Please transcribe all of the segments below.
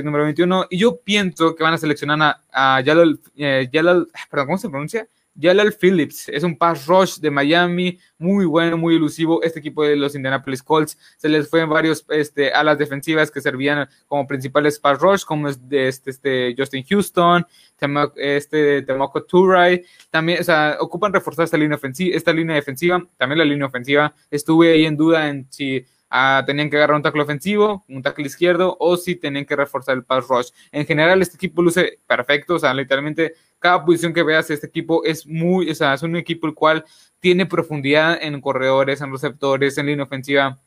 el número 21. Y yo pienso que van a seleccionar a, a Jalal, eh, Jalal, perdón, ¿cómo se pronuncia? Jalal Phillips es un pass rush de Miami, muy bueno, muy elusivo. Este equipo de los Indianapolis Colts se les fue en varios este, alas defensivas que servían como principales pass rush, como este, este, Justin Houston, este Temoco Turay. También, o sea, ocupan reforzar esta línea ofensiva, esta línea defensiva, también la línea ofensiva. Estuve ahí en duda en si Ah, tenían que agarrar un tackle ofensivo, un tackle izquierdo, o si tenían que reforzar el pass rush. En general, este equipo luce perfecto, o sea, literalmente cada posición que veas, este equipo es muy, o sea, es un equipo el cual tiene profundidad en corredores, en receptores, en línea ofensiva.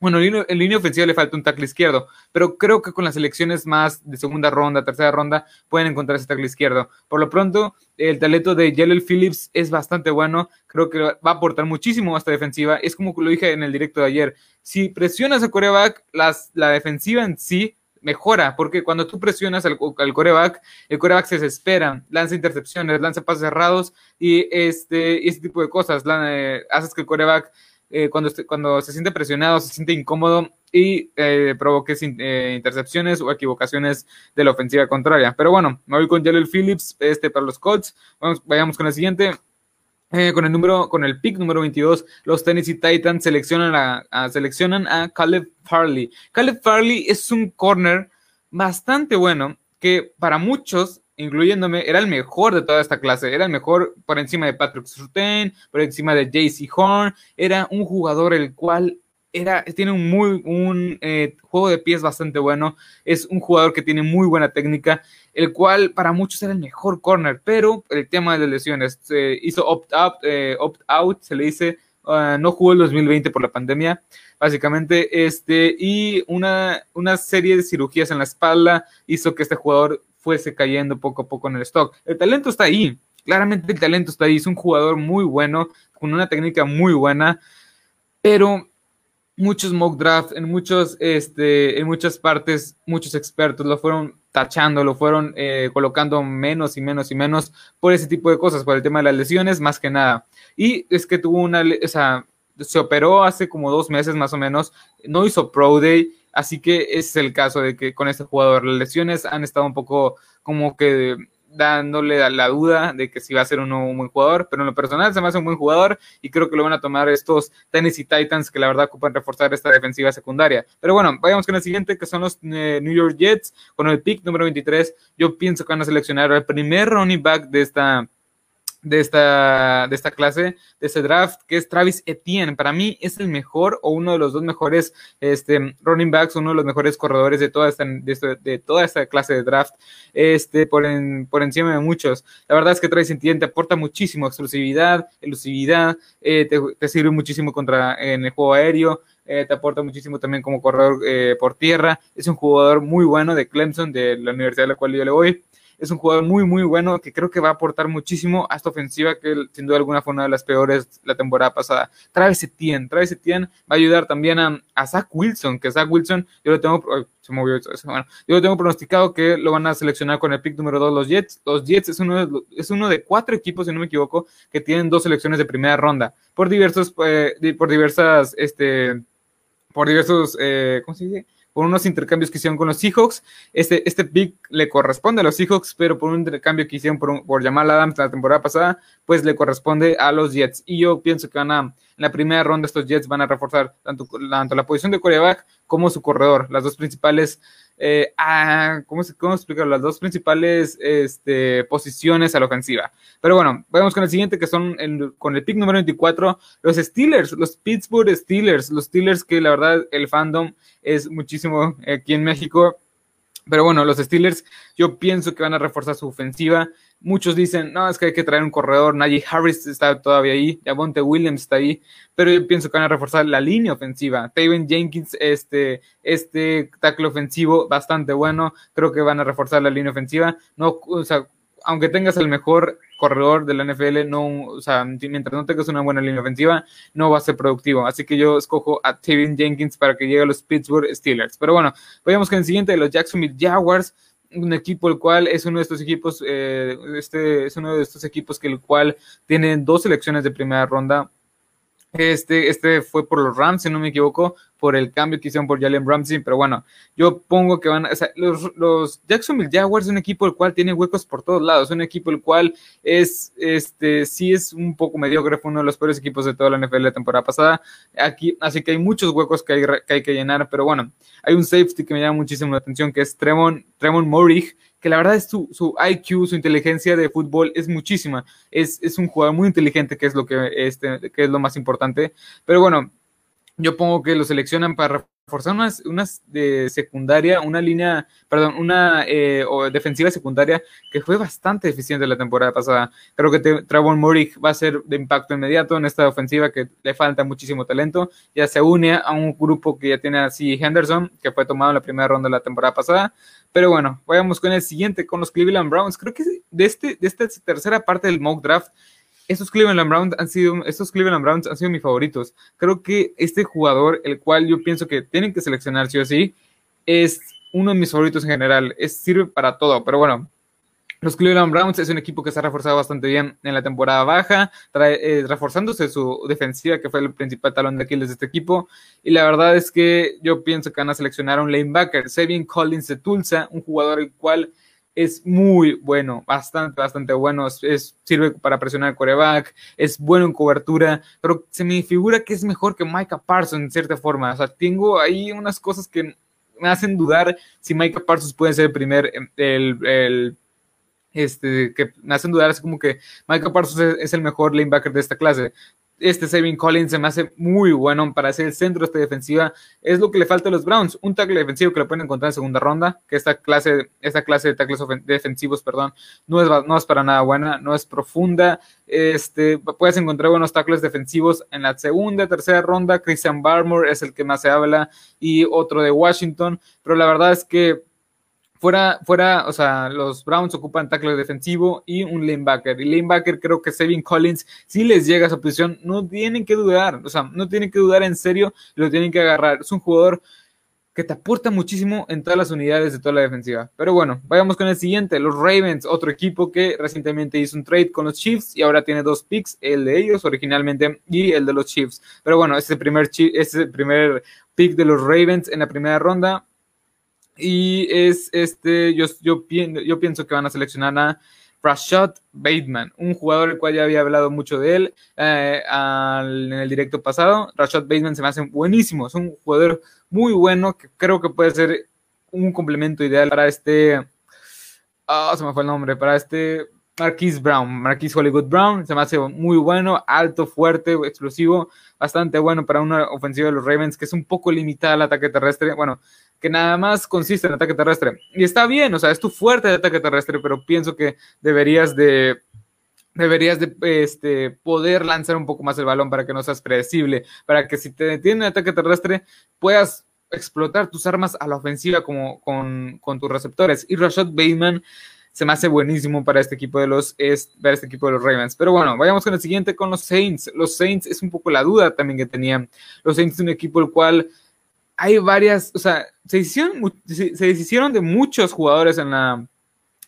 Bueno, en línea ofensiva le falta un tackle izquierdo, pero creo que con las elecciones más de segunda ronda, tercera ronda, pueden encontrar ese tackle izquierdo. Por lo pronto, el talento de Jalel Phillips es bastante bueno. Creo que va a aportar muchísimo a esta defensiva. Es como lo dije en el directo de ayer. Si presionas a coreback, la defensiva en sí mejora, porque cuando tú presionas al, coreback, el coreback se desespera, lanza intercepciones, lanza pases cerrados y este, este tipo de cosas. Eh, haces que el coreback eh, cuando, cuando se siente presionado, se siente incómodo y eh, provoque eh, intercepciones o equivocaciones de la ofensiva contraria. Pero bueno, me voy con Jaleel Phillips este, para los Colts. Vamos, vayamos con el siguiente. con el número, con el pick número 22, los Tennessee Titans seleccionan a, seleccionan a Caleb Farley. Caleb Farley es un corner bastante bueno que para muchos incluyéndome, era el mejor de toda esta clase, era el mejor por encima de Patrick Surtain, por encima de JC Horn, era un jugador el cual era, tiene un muy un eh, juego de pies bastante bueno, es un jugador que tiene muy buena técnica, el cual para muchos era el mejor corner, pero el tema de las lesiones, se hizo opt-out, eh, opt out, se le dice, ah, no jugó el 2020 por la pandemia, básicamente, este, y una, una serie de cirugías en la espalda hizo que este jugador fuese cayendo poco a poco en el stock. El talento está ahí, claramente el talento está ahí, es un jugador muy bueno, con una técnica muy buena, pero muchos mock draft, en, muchos, este, en muchas partes, muchos expertos lo fueron tachando, lo fueron eh, colocando menos y menos y menos por ese tipo de cosas, por el tema de las lesiones, más que nada. Y es que tuvo una, o sea, se operó hace como dos meses más o menos, no hizo Pro Day, Así que es el caso de que con este jugador las lesiones han estado un poco como que dándole la duda de que si va a ser uno un buen jugador, pero en lo personal se me hace un buen jugador y creo que lo van a tomar estos Tennessee Titans que la verdad ocupan reforzar esta defensiva secundaria. Pero bueno, vayamos con el siguiente que son los eh, New York Jets con el pick número 23. Yo pienso que van a seleccionar al primer running back de esta de esta, de esta clase, de este draft, que es Travis Etienne. Para mí es el mejor o uno de los dos mejores este, running backs, uno de los mejores corredores de toda esta, de, toda esta clase de draft, este, por, por encima de muchos. La verdad es que Travis Etienne te aporta muchísimo exclusividad, elusividad, eh, te, sirve muchísimo contra, en el juego aéreo. Eh, te aporta muchísimo también como corredor eh, por tierra. Es un jugador muy bueno de Clemson, de la universidad a la cual yo le voy es un jugador muy, muy bueno que creo que va a aportar muchísimo a esta ofensiva que sin duda alguna fue una de las peores la temporada pasada. Travis Etienne, Travis Etienne va a ayudar también a, Zach Wilson, que Zach Wilson, yo lo tengo, se movió bueno, yo lo tengo pronosticado que lo van a seleccionar con el pick número 2 los Jets. Los Jets es uno, de, es uno de cuatro equipos, si no me equivoco, que tienen dos selecciones de primera ronda por diversos, eh, por diversas, este, por diversos, eh, ¿cómo se dice? Por unos intercambios que hicieron con los Seahawks. Este, este pick le corresponde a los Seahawks, pero por un intercambio que hicieron por, por Jamal Adams la temporada pasada, pues le corresponde a los Jets. Y yo pienso que van a, en la primera ronda estos Jets van a reforzar tanto, tanto la posición de coreback como su corredor, las dos principales eh, a, ¿cómo, ¿cómo? Las dos principales este, posiciones a la ofensiva. Pero bueno, vamos con el siguiente que son con el pick número 24, los Steelers, los Pittsburgh Steelers, los Steelers que la verdad el fandom es muchísimo aquí en México. Pero bueno, los Steelers yo pienso que van a reforzar su ofensiva. Muchos dicen, no, es que hay que traer un corredor. Najee Harris está todavía ahí. Javonte Williams está ahí. Pero yo pienso que van a reforzar la línea ofensiva. Taven Jenkins, este, este tackle ofensivo bastante bueno. Creo que van a reforzar la línea ofensiva. No, o sea, aunque tengas el mejor corredor de la NFL, no, o sea, mientras no tengas una buena línea ofensiva, no va a ser productivo. Así que yo escojo a Taven Jenkins para que llegue a los Pittsburgh Steelers. Pero bueno, vayamos con el siguiente de los Jacksonville Jaguars un equipo el cual es uno de estos equipos, eh, este es uno de estos equipos que el cual tiene dos selecciones de primera ronda. Este, este fue por los Rams, si no me equivoco, por el cambio que hicieron por Jalen Ramsey, pero bueno, yo pongo que van, o sea, los, los Jacksonville Jaguars es un equipo el cual tiene huecos por todos lados, un equipo el cual es, este, sí es un poco mediocre, fue uno de los peores equipos de toda la NFL la temporada pasada, aquí, así que hay muchos huecos que hay que, hay que llenar, pero bueno, hay un safety que me llama muchísimo la atención, que es Tremon, Tremon Morig, que la verdad es su, su, IQ, su inteligencia de fútbol es muchísima. Es, es, un jugador muy inteligente, que es lo que, este, que es lo más importante. Pero bueno, yo pongo que lo seleccionan para reforzar unas, unas secundaria, una línea, perdón, una eh, defensiva secundaria que fue bastante eficiente la temporada pasada. Creo que Travon Murray va a ser de impacto inmediato en esta ofensiva que le falta muchísimo talento. Ya se une a un grupo que ya tiene así Henderson, que fue tomado en la primera ronda de la temporada pasada. Pero bueno, vayamos con el siguiente, con los Cleveland Browns. Creo que de, este, de esta tercera parte del mock draft, estos Cleveland Browns han sido, estos Cleveland Browns han sido mis favoritos. Creo que este jugador, el cual yo pienso que tienen que seleccionar sí o sí, es uno de mis favoritos en general. Es, sirve para todo, pero bueno. Los Cleveland Browns es un equipo que se ha reforzado bastante bien en la temporada baja, trae, eh, reforzándose su defensiva, que fue el principal talón de Aquiles de este equipo. Y la verdad es que yo pienso que van a seleccionar a un lanebacker, Sevin Collins de Tulsa, un jugador el cual es muy bueno, bastante, bastante bueno. Es, sirve para presionar el coreback, es bueno en cobertura, pero se me figura que es mejor que Micah Parsons en cierta forma. O sea, tengo ahí unas cosas que me hacen dudar si Micah Parsons puede ser el primer, el, el este, que me hacen dudar, es como que Micah Parsons es, el mejor lanebacker de esta clase este Saving Collins se me hace muy bueno para ser el centro de esta defensiva. Es lo que le falta a los Browns. Un tackle defensivo que lo pueden encontrar en segunda ronda, que esta clase, esta clase de tackles defensivos, perdón, no es, no es para nada buena, no es profunda. Este, puedes encontrar buenos tackles defensivos en la segunda, tercera ronda. Christian Barmore es el que más se habla y otro de Washington, pero la verdad es que Fuera, fuera, o sea, los Browns ocupan tackle defensivo y un lanebacker. Y lanebacker creo que Sevin Collins, si les llega a esa posición, no tienen que dudar, o sea, no tienen que dudar en serio, lo tienen que agarrar. Es un jugador que te aporta muchísimo en todas las unidades de toda la defensiva. Pero bueno, vayamos con el siguiente, los Ravens, otro equipo que recientemente hizo un trade con los Chiefs y ahora tiene dos picks, el de ellos originalmente y el de los Chiefs. Pero bueno, este primer, este primer pick de los Ravens en la primera ronda y es este, yo, yo, yo pienso que van a seleccionar a Rashad Bateman, un jugador el cual ya había hablado mucho de él eh, en el directo pasado. Rashad Bateman se me hace buenísimo, es un jugador muy bueno que creo que puede ser un complemento ideal para este. Ah, se me fue el nombre, para este Marquise Brown, Marquise Hollywood Brown, se me hace muy bueno, alto, fuerte, explosivo, bastante bueno para una ofensiva de los Ravens que es un poco limitada al ataque terrestre. Bueno, que nada más consiste en ataque terrestre. Y está bien, o sea, es tu fuerte de ataque terrestre, pero pienso que deberías de deberías de este, poder lanzar un poco más el balón para que no seas predecible, para que si te detiene el ataque terrestre puedas explotar tus armas a la ofensiva como con, con tus receptores. Y Rashad Bateman se me hace buenísimo para este equipo de los para este equipo de los Ravens. Pero bueno, vayamos con el siguiente con los Saints. Los Saints es un poco la duda también que tenían. Los Saints es un equipo el cual hay varias, o sea, se hicieron, se, deshicieron de muchos jugadores en la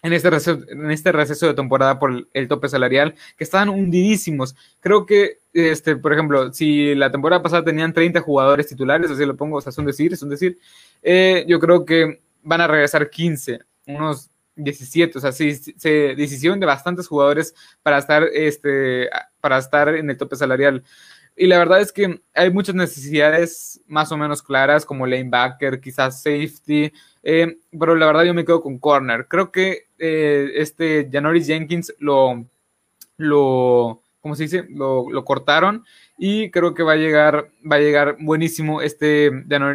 en este, receso, en este receso de temporada por el, tope salarial, que estaban hundidísimos. Creo que, este, por ejemplo, si la temporada pasada tenían 30 jugadores titulares, así lo pongo, o sea, es un decir, es un decir, eh, yo creo que van a regresar 15, unos 17, o sea, se deshicieron de bastantes jugadores para estar, este, para estar en el tope salarial. Y la verdad es que hay muchas necesidades más o menos claras, como lanebacker, quizás safety, eh, pero la verdad yo me quedo con corner. Creo que eh, este Janoris Jenkins lo, lo, ¿cómo se dice? Lo, lo, cortaron y creo que va a llegar, va a llegar buenísimo este,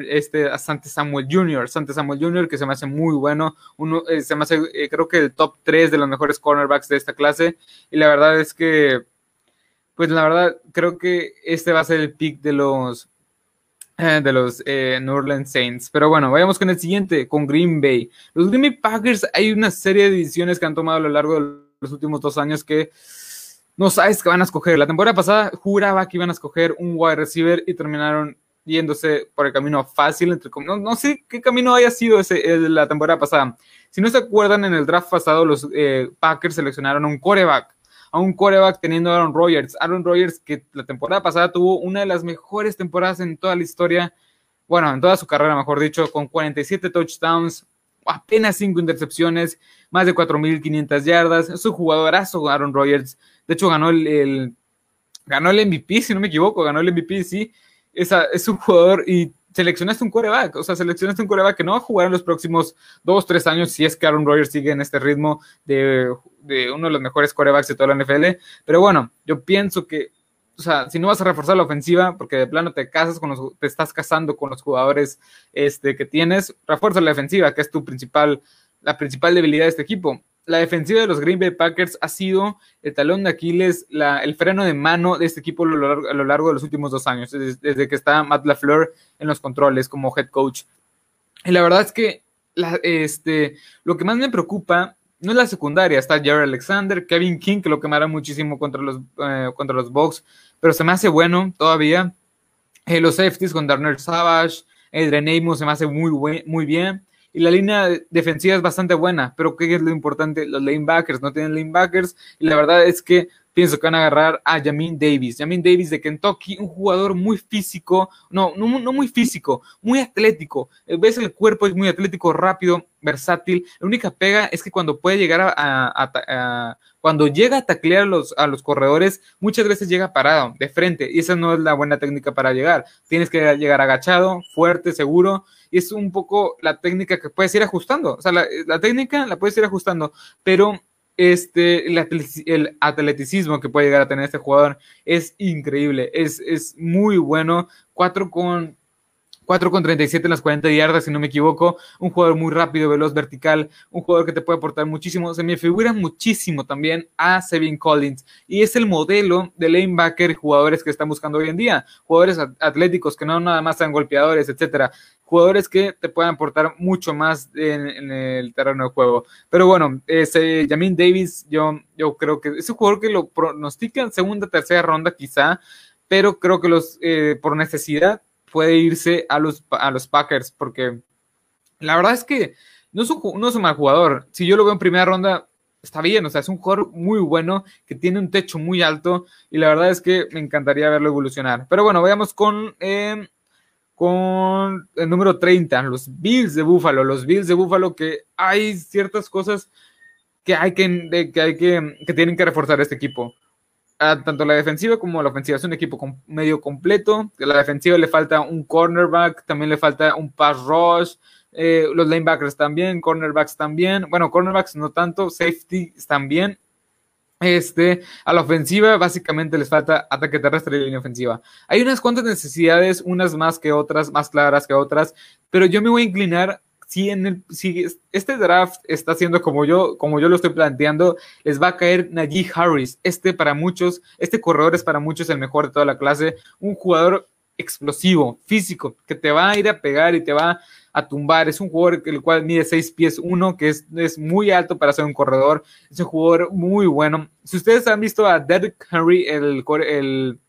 este Sante Samuel Jr., Sante Samuel Jr., que se me hace muy bueno, uno, eh, se me hace, creo que el top 3 de los mejores cornerbacks de esta clase, y la verdad es que pues la verdad, creo que este va a ser el pick de los eh, de los eh, New Orleans Saints. Pero bueno, vayamos con el siguiente, con Green Bay. Los Green Bay Packers, hay una serie de decisiones que han tomado a lo largo de los últimos dos años que no sabes qué van a escoger. La temporada pasada juraba que iban a escoger un wide receiver y terminaron yéndose por el camino fácil. Entre, no, no sé qué camino haya sido ese la temporada pasada. Si no se acuerdan, en el draft pasado los eh, Packers seleccionaron un coreback a un coreback teniendo a Aaron Rodgers. Aaron Rodgers que la temporada pasada tuvo una de las mejores temporadas en toda la historia. bueno, en toda su carrera, mejor dicho, con 47 touchdowns, apenas 5 intercepciones, más de 4.500 yardas. Es un jugadorazo Aaron Rodgers. De hecho, ganó el, ganó el MVP, si no me equivoco, ganó el MVP, sí. es un jugador y seleccionaste un coreback, o sea, seleccionaste un coreback que no va a jugar en los próximos dos, tres años si es que Aaron Rodgers sigue en este ritmo de, de uno de los mejores corebacks de toda la NFL. Pero bueno, yo pienso que, o sea, si no vas a reforzar la ofensiva, porque de plano te casas con los, te estás casando con los jugadores este, que tienes, refuerza la defensiva, que es tu principal, la principal debilidad de este equipo la defensiva de los Green Bay Packers ha sido el talón de Aquiles, el freno de mano de este equipo a lo largo, de los últimos dos años, desde, que está Matt LaFleur en los controles como head coach. Y la verdad es que este, lo que más me preocupa no es la secundaria, está Jerry Alexander, Kevin King, que lo quemará muchísimo contra los, eh, contra los Bucks, pero se me hace bueno todavía. Eh, los safeties con Darnell Savage, Adrian Amos se me hace muy, muy bien y la línea defensiva es bastante buena, pero ¿qué es lo importante? Los lanebackers no tienen lanebackers y la verdad es que pienso que van a agarrar a Jamin Davis. Jamin Davis de Kentucky, un jugador muy físico, no, no, no muy físico, muy atlético. Eh, ves el cuerpo, es muy atlético, rápido, versátil. La única pega es que cuando puede llegar a, a, cuando llega a taclear a los, a los corredores, muchas veces llega parado, de frente, y esa no es la buena técnica para llegar. Tienes que llegar agachado, fuerte, seguro, y es un poco la técnica que puedes ir ajustando. O sea, la, la técnica la puedes ir ajustando, pero este, el, atleticismo que puede llegar a tener este jugador es increíble, es, es muy bueno. 4 con 4 con 37 en las 40 yardas, si no me equivoco. Un jugador muy rápido, veloz, vertical. Un jugador que te puede aportar muchísimo. Se me figura muchísimo también a Sevin Collins. Y es el modelo de lanebacker jugadores que están buscando hoy en día. Jugadores atléticos que no nada más sean golpeadores, etcétera. Jugadores que te puedan aportar mucho más en, el terreno de juego. Pero bueno, ese Jamin Davis, yo, yo creo que es un jugador que lo pronostica en segunda, tercera ronda quizá. Pero creo que los, eh, por necesidad, puede irse a los, a los Packers, porque la verdad es que no es, un, no es un mal jugador. Si yo lo veo en primera ronda, está bien, o sea, es un jugador muy bueno, que tiene un techo muy alto, y la verdad es que me encantaría verlo evolucionar. Pero bueno, vayamos con, em, con el número 30, los Bills de Buffalo, los Bills de Buffalo, que hay ciertas cosas que hay que, que, hay que, que tienen que reforzar este equipo tanto la defensiva como la ofensiva. Es un equipo medio completo. A la defensiva le falta un cornerback, también le falta un pass rush. Eh, los linebackers también, cornerbacks también. Bueno, cornerbacks no tanto, safety también. Este, a la ofensiva básicamente les falta ataque terrestre y línea ofensiva. Hay unas cuantas necesidades, unas más que otras, más claras que otras, pero yo me voy a inclinar si, en el, si este draft está siendo como yo, como yo lo estoy planteando, les va a caer Najee Harris. Este para muchos, este corredor es para muchos el mejor de toda la clase. Un jugador explosivo, físico, que te va a ir a pegar y te va a tumbar. Es un jugador el cual mide 6 pies 1, que es, es, muy alto para ser un corredor. Es un jugador muy bueno. Si ustedes han visto a Derrick Henry, el, el,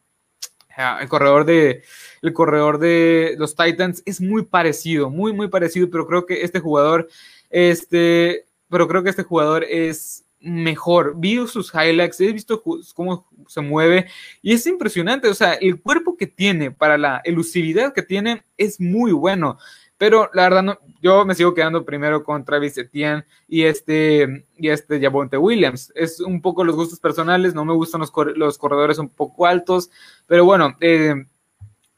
el corredor de el corredor de los Titans es muy parecido, muy, muy parecido, pero creo que este jugador, este, pero creo que este jugador es mejor. Vi sus highlights, he visto cómo se mueve y es impresionante. O sea, el cuerpo que tiene para la elusividad que tiene es muy bueno. Pero la verdad, yo me sigo quedando primero con Travis Etienne y este, y este Williams. Es un poco los gustos personales, no me gustan los, los corredores un poco altos, pero bueno, eh,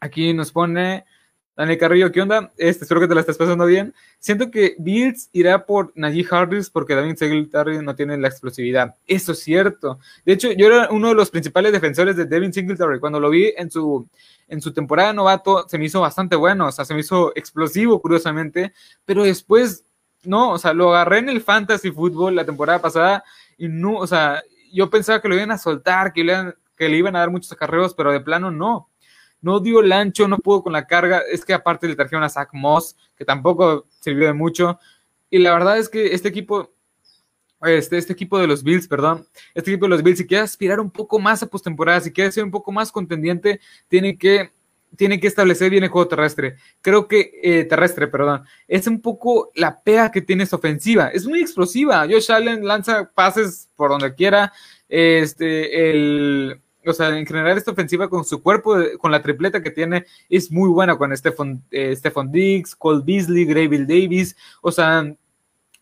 Aquí nos pone Daniel Carrillo, ¿qué onda? Este, espero que te la estés pasando bien. Siento que Bills irá por Najee Harris porque David Singletary no tiene la explosividad. Eso es cierto. De hecho, yo era uno de los principales defensores de Devin Singletary. Cuando lo vi en su, en su temporada novato, se me hizo bastante bueno. O sea, se me hizo explosivo, curiosamente. Pero después, no, o sea, lo agarré en el fantasy fútbol la temporada pasada y no, o sea, yo pensaba que lo iban a soltar, que le, que le iban a dar muchos acarreos, pero de plano no no dio el ancho, no pudo con la carga. Es que aparte le trajeron a Zach Moss, que tampoco sirvió de mucho. Y la verdad es que este equipo, este, este equipo de los Bills, perdón, este equipo de los Bills, si quiere aspirar un poco más a postemporada, si quiere ser un poco más contendiente, tiene que, tiene que establecer bien el juego terrestre. Creo que, eh, terrestre, perdón, es un poco la pega que tiene esta ofensiva. Es muy explosiva. Josh Allen lanza pases por donde quiera. Este, el, o sea, en general esta ofensiva con su cuerpo, con la tripleta que tiene, es muy buena con Stephon, eh, Diggs, Cole Beasley, Grayville Davis, o sea,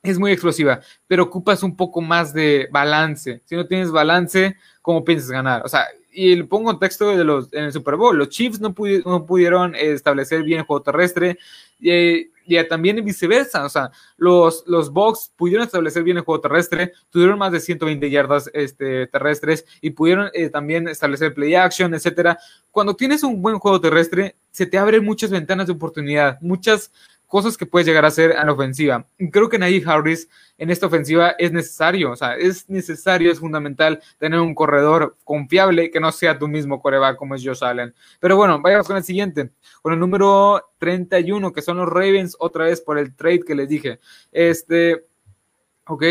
es muy explosiva, pero ocupas un poco más de balance. Si no tienes balance, ¿cómo piensas ganar? O sea, y le pongo contexto de los en el Super Bowl, los Chiefs no, no pudieron establecer bien el juego terrestre y, y, también viceversa, o sea, los, los pudieron establecer bien el juego terrestre, tuvieron más de 120 yardas este, terrestres y pudieron eh, también establecer play action, etcétera. Cuando tienes un buen juego terrestre, se te abren muchas ventanas de oportunidad, muchas cosas que puedes llegar a hacer en la ofensiva. Creo que Najee Harris en esta ofensiva es necesario, o sea, es necesario, es fundamental tener un corredor confiable que no sea tu mismo coreback como es Josh Allen. Pero bueno, vayamos con el siguiente, con el número 31, que son los Ravens, otra vez por el trade que les dije. Este, ok,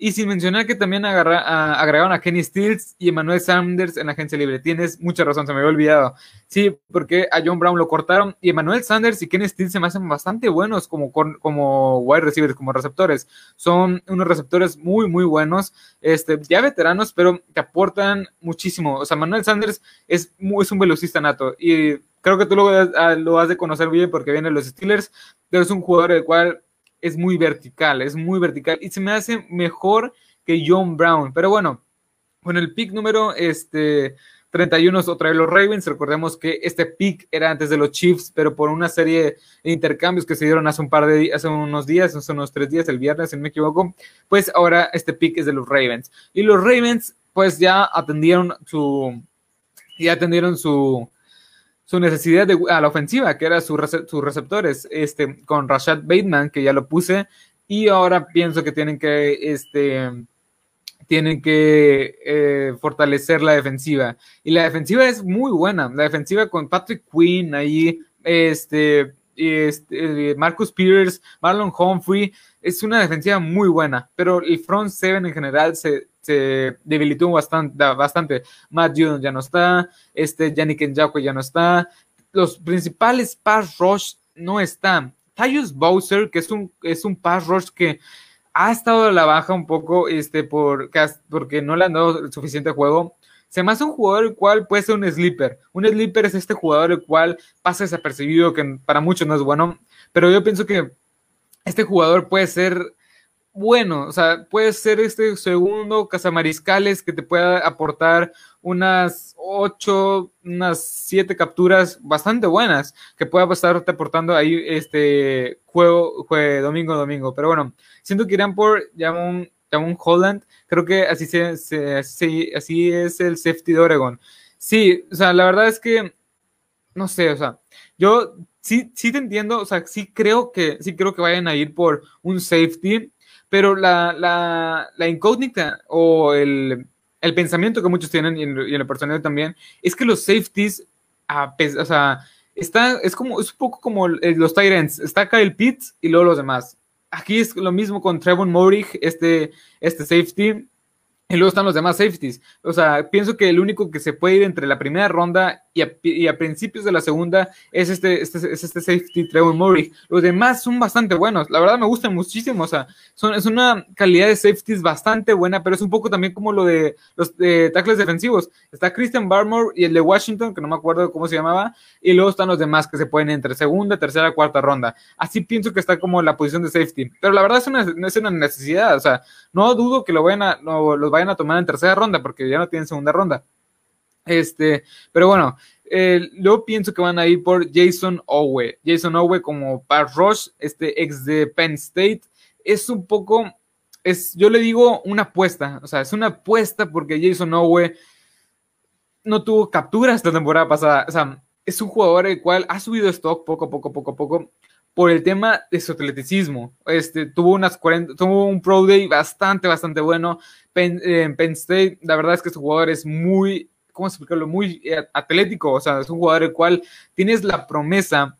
y sin mencionar que también agregaron a Kenny Stills y Emmanuel Sanders en la agencia libre. Tienes mucha razón, se me había olvidado. Sí, porque a John Brown lo cortaron y Emmanuel Sanders y Kenny Stills se me hacen bastante buenos como, como wide receivers, como receptores. Son unos receptores muy, muy buenos, este, ya veteranos, pero te aportan muchísimo. O sea, Emmanuel Sanders es, es un velocista nato y creo que tú lo, lo has de conocer bien porque viene los Steelers, pero es un jugador el cual es muy vertical, es muy vertical y se me hace mejor que John Brown. Pero bueno, con el pick número este, 31 otra vez los Ravens. Recordemos que este pick era antes de los Chiefs, pero por una serie de intercambios que se dieron hace un par de hace unos días, hace unos tres días, el viernes, si no me equivoco, pues ahora este pick es de los Ravens. Y los Ravens, pues ya atendieron su, ya atendieron su, su necesidad de, a la ofensiva, que era sus receptores, este, con Rashad Bateman, que ya lo puse, y ahora pienso que tienen que, este, tienen que eh, fortalecer la defensiva. Y la defensiva es muy buena, la defensiva con Patrick Quinn ahí, este, este, Marcus Peters, Marlon Humphrey, es una defensiva muy buena, pero el front seven en general se, se debilitó bastante, bastante. Matt Judon ya no está, este Yannick Njakwe ya no está, los principales pass rush no están. Tyus Bowser, que es un, es un pass rush que ha estado a la baja un poco este, por, porque no le han dado suficiente juego. Se me hace un jugador el cual puede ser un sleeper. Un sleeper es este jugador el cual pasa desapercibido, que para muchos no es bueno, pero yo pienso que este jugador puede ser bueno, o sea, puede ser este segundo cazamariscales que te pueda aportar unas ocho, unas siete capturas bastante buenas que pueda estarte aportando ahí este juego, juego domingo domingo. Pero bueno, siento que irán por Jamon, Holland, creo que así, se, así es el safety de Oregon. Sí, o sea, la verdad es que no sé, o sea, yo sí, sí te entiendo, o sea, sí creo que, sí creo que vayan a ir por un safety pero la, la, la incógnita o el, el, pensamiento que muchos tienen, y en, el personal también, es que los safeties, o sea, está, es, como, es un poco como los Tyrants, está Kyle Pitts y luego los demás. Aquí es lo mismo con Trevon Morig, este, este safety, y luego están los demás safeties. O sea, pienso que el único que se puede ir entre la primera ronda y a, principios de la segunda es este, este, es este safety Trevor Murray. Los demás son bastante buenos. La verdad me gustan muchísimo. O sea, son, es una calidad de safeties bastante buena, pero es un poco también como lo de los de tackles defensivos. Está Christian Barmore y el de Washington, que no me acuerdo cómo se llamaba, y luego están los demás que se pueden entre segunda, tercera, cuarta ronda. Así pienso que está como la posición de safety. Pero la verdad es una, es una necesidad. O sea, no dudo que lo vayan a, los vayan a tomar en tercera ronda porque ya no tienen segunda ronda. Este, pero bueno, eh, yo pienso que van a ir por Jason Owe. Jason Owe como Pat Rush, este ex de Penn State, es un poco, es, yo le digo una apuesta, o sea, es una apuesta porque Jason Owe no tuvo capturas esta temporada pasada, o sea, es un jugador el cual ha subido stock poco a poco, poco a poco, por el tema de su atleticismo. Este, tuvo, unas 40, tuvo un Pro Day bastante, bastante bueno en Penn State. La verdad es que su jugador es muy ¿cómo explicarlo? Muy eh, atlético, o sea, es un jugador el cual tienes la promesa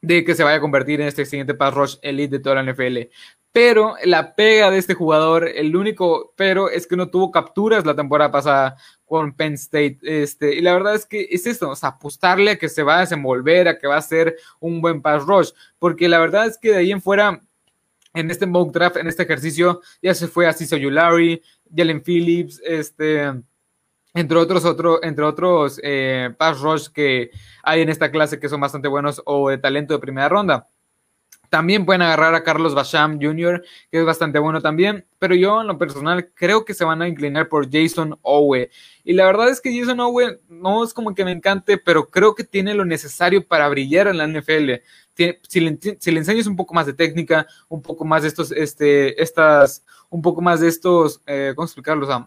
de que se vaya a convertir en este siguiente pass rush elite de toda la NFL. Pero la pega de este jugador, el único pero es que no tuvo capturas la temporada pasada con Penn State. Este, y la verdad es que es esto, o sea, apostarle a que se va a desenvolver, a que va a ser un buen pass rush. Porque la verdad es que de ahí en fuera, en este mock draft, en este ejercicio, ya se fue a Ciso Yulari, Jalen Phillips, este entre otros, otro, entre otros eh, pass rush que hay en esta clase que son bastante buenos o de talento de primera ronda. También pueden agarrar a Carlos Basham Jr., que es bastante bueno también, pero yo en lo personal creo que se van a inclinar por Jason Owe. Y la verdad es que Jason Owe no es como que me encante, pero creo que tiene lo necesario para brillar en la NFL. si, le, enseñas un poco más de técnica, un poco más de estos, este, estas, un poco más de estos, eh, ¿cómo explicarlo, Sam?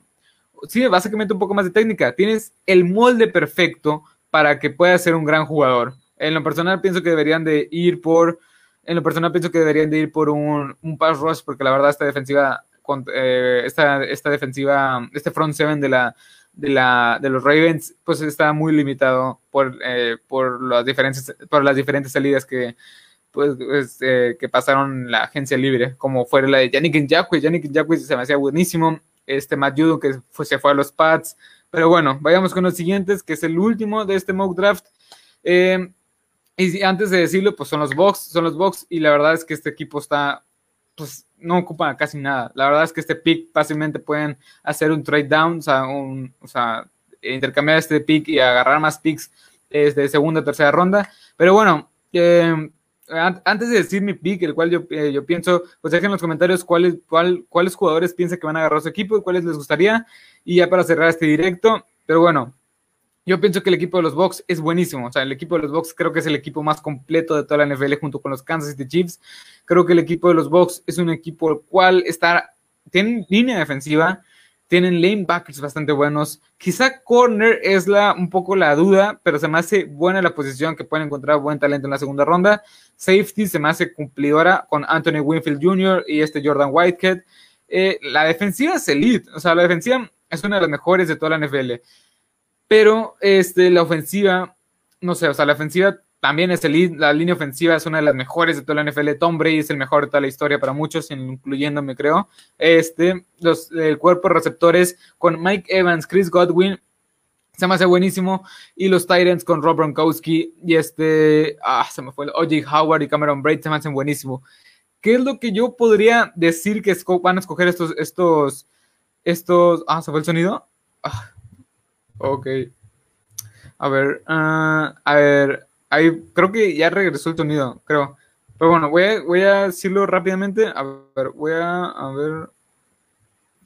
Sí, básicamente un poco más de técnica. Tienes el molde perfecto para que pueda ser un gran jugador. En lo personal pienso que deberían de ir por en lo personal pienso que deberían de ir por un, un pass rush porque la verdad esta defensiva, eh, esta, esta defensiva, este front seven de la, de, la, de los Ravens, pues está muy limitado por, eh, por, las, diferentes, por las diferentes salidas que, pues, pues que pasaron la agencia libre, como fue la de Yannick Njakwe. Yannick Njakwe se me hacía buenísimo. Este Matt Judon que fue, se fue a los Pats. Pero bueno, vayamos con los siguientes, que es el último de este mock draft. Eh, y antes de decirlo, pues son los Bucks, son los Bucks, y la verdad es que este equipo está, pues no ocupa casi nada. La verdad es que este pick fácilmente pueden hacer un trade down, o sea, intercambiar este pick y agarrar más picks de segunda o tercera ronda. Pero bueno, eh, antes de decir mi pick, el cual yo, eh, yo pienso, pues dejen en los comentarios cuáles, cuál, cuáles jugadores piensan que van a agarrar su equipo y cuáles les gustaría. Y ya para cerrar este directo, pero bueno, yo pienso que el equipo de los Bucks es buenísimo. O sea, el equipo de los Bucks creo que es el equipo más completo de toda la NFL junto con los Kansas City Chiefs. Creo que el equipo de los Bucks es un equipo el cual está, tienen línea defensiva, tienen lanebackers bastante buenos. Quizá corner es la, un poco la duda, pero se me hace buena la posición que pueden encontrar buen talento en la segunda ronda. Safety se me hace cumplidora con Anthony Winfield Jr. y este Jordan Whitehead. Eh, la defensiva es elite, o sea, la defensiva es una de las mejores de toda la NFL. Pero este, la ofensiva, no sé, o sea, la ofensiva también es el, la línea ofensiva es una de las mejores de toda la NFL. Tom Brady es el mejor de toda la historia para muchos, incluyéndome, creo. Este, los, el cuerpo receptores con Mike Evans, Chris Godwin, se me hace buenísimo. Y los Titans con Rob Gronkowski y este, ah, se me fue, OJ Howard y Cameron Braid se me hacen buenísimo. ¿Qué es lo que yo podría decir que van a escoger estos, estos, estos, ah, se fue el sonido? Ah Ok. A ver, uh, a ver, ahí creo que ya regresó el sonido, creo. Pero bueno, voy a, decirlo rápidamente. A ver, voy a, a ver.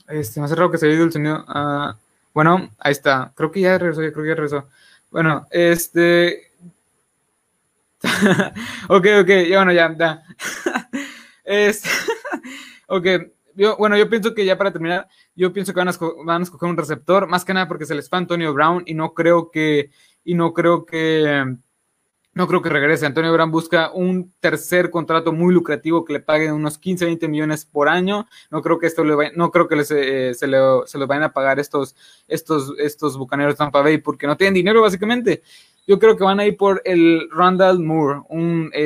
Este, me hace raro que se haya ido el sonido. Uh, bueno, ahí está. Creo que ya regresó, creo que ya regresó. Bueno, este. ok, ok, ya bueno, ya, ya. ok, yo, bueno, yo pienso que ya para terminar, yo pienso que van a, van a escoger un receptor, más que nada porque se les fue Antonio Brown y no creo que, y no creo que, no creo que regrese. Antonio Brown busca un tercer contrato muy lucrativo que le paguen unos 15, 20 millones por año. No creo que esto le no creo que les, eh, se, le, se los vayan a pagar estos, estos, estos bucaneros de Tampa Bay porque no tienen dinero básicamente. Yo creo que van a ir por el Randall Moore, un